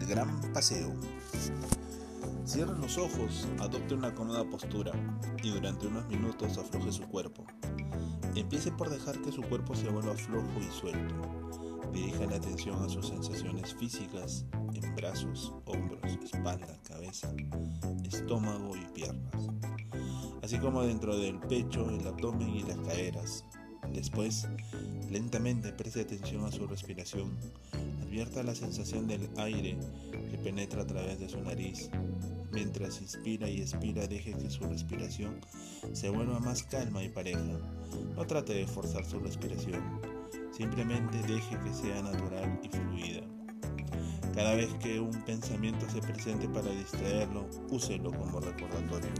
Gran paseo. Cierre los ojos, adopte una cómoda postura y durante unos minutos afloje su cuerpo. Empiece por dejar que su cuerpo se vuelva flojo y suelto. Dirija la atención a sus sensaciones físicas en brazos, hombros, espalda, cabeza, estómago y piernas, así como dentro del pecho, el abdomen y las caderas. Después, lentamente preste atención a su respiración Advierta la sensación del aire que penetra a través de su nariz. Mientras inspira y expira, deje que su respiración se vuelva más calma y pareja. No trate de forzar su respiración, simplemente deje que sea natural y fluida. Cada vez que un pensamiento se presente para distraerlo, úselo como recordatorio.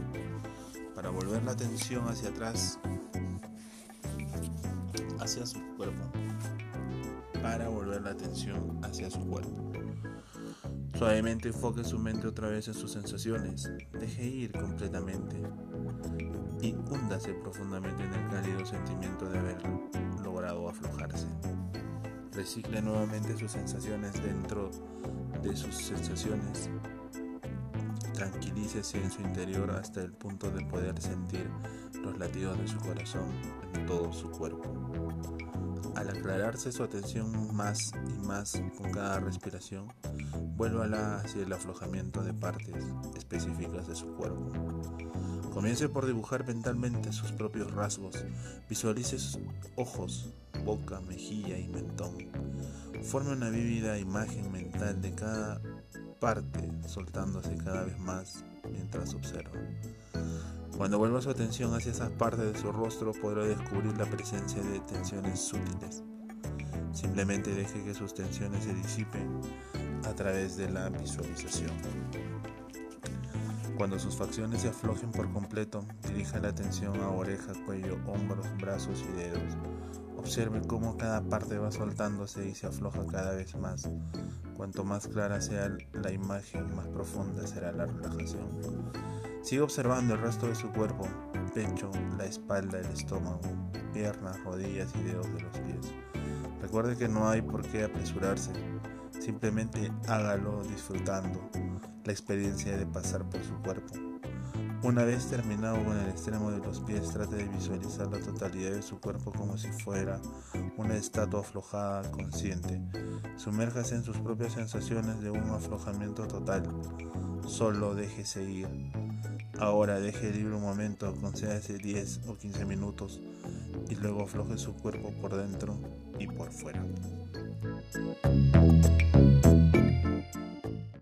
Para volver la atención hacia atrás, hacia su cuerpo para volver la atención hacia su cuerpo. Suavemente enfoque su mente otra vez en sus sensaciones, deje ir completamente y húndase profundamente en el cálido sentimiento de haber logrado aflojarse. Recicle nuevamente sus sensaciones dentro de sus sensaciones. Tranquilícese en su interior hasta el punto de poder sentir los latidos de su corazón en todo su cuerpo. Al aclararse su atención más y más con cada respiración, vuélvala hacia el aflojamiento de partes específicas de su cuerpo. Comience por dibujar mentalmente sus propios rasgos. Visualice sus ojos, boca, mejilla y mentón. Forme una vívida imagen mental de cada parte, soltándose cada vez más mientras observa. Cuando vuelva su atención hacia esas partes de su rostro podrá descubrir la presencia de tensiones sutiles. Simplemente deje que sus tensiones se disipen a través de la visualización. Cuando sus facciones se aflojen por completo, dirija la atención a oreja, cuello, hombros, brazos y dedos. Observe cómo cada parte va soltándose y se afloja cada vez más. Cuanto más clara sea la imagen, más profunda será la relajación. Sigue observando el resto de su cuerpo, pecho, la espalda, el estómago, piernas, rodillas y dedos de los pies. Recuerde que no hay por qué apresurarse, simplemente hágalo disfrutando la experiencia de pasar por su cuerpo. Una vez terminado con el extremo de los pies, trate de visualizar la totalidad de su cuerpo como si fuera una estatua aflojada consciente. Sumérjase en sus propias sensaciones de un aflojamiento total. Solo déjese ir. Ahora deje libre un momento, concédase 10 o 15 minutos y luego afloje su cuerpo por dentro y por fuera.